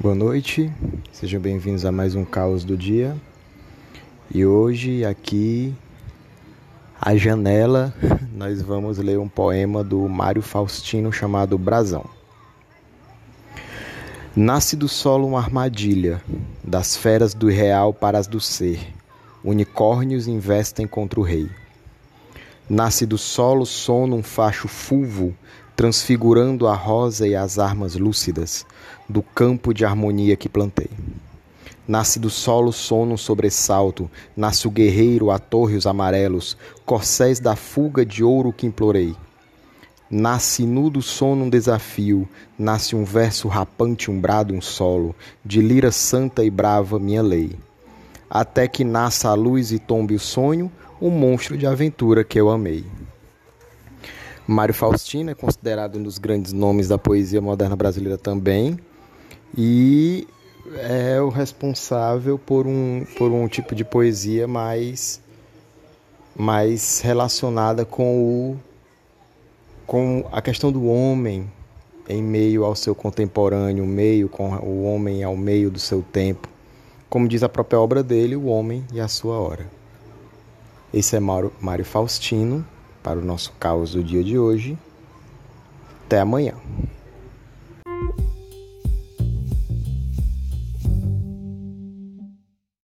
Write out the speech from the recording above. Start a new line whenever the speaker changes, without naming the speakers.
Boa noite, sejam bem-vindos a mais um Caos do Dia. E hoje, aqui, à janela, nós vamos ler um poema do Mário Faustino chamado Brasão. Nasce do solo uma armadilha, das feras do real para as do ser. Unicórnios investem contra o rei. Nasce do solo sono um facho fulvo, transfigurando a rosa e as armas lúcidas do campo de harmonia que plantei. Nasce do solo sono um sobressalto, nasce o guerreiro a torres amarelos, corcéis da fuga de ouro que implorei. Nasce nu do sono um desafio, nasce um verso rapante, um brado, um solo, de lira santa e brava minha lei. Até que nasça a luz e tombe o sonho, um monstro de aventura que eu amei. Mário Faustino é considerado um dos grandes nomes da poesia moderna brasileira também e é o responsável por um, por um tipo de poesia mais, mais relacionada com, o, com a questão do homem em meio ao seu contemporâneo, meio com o homem ao meio do seu tempo. Como diz a própria obra dele, o homem e a sua hora. Esse é Mário, Faustino para o nosso caos do dia de hoje. Até amanhã.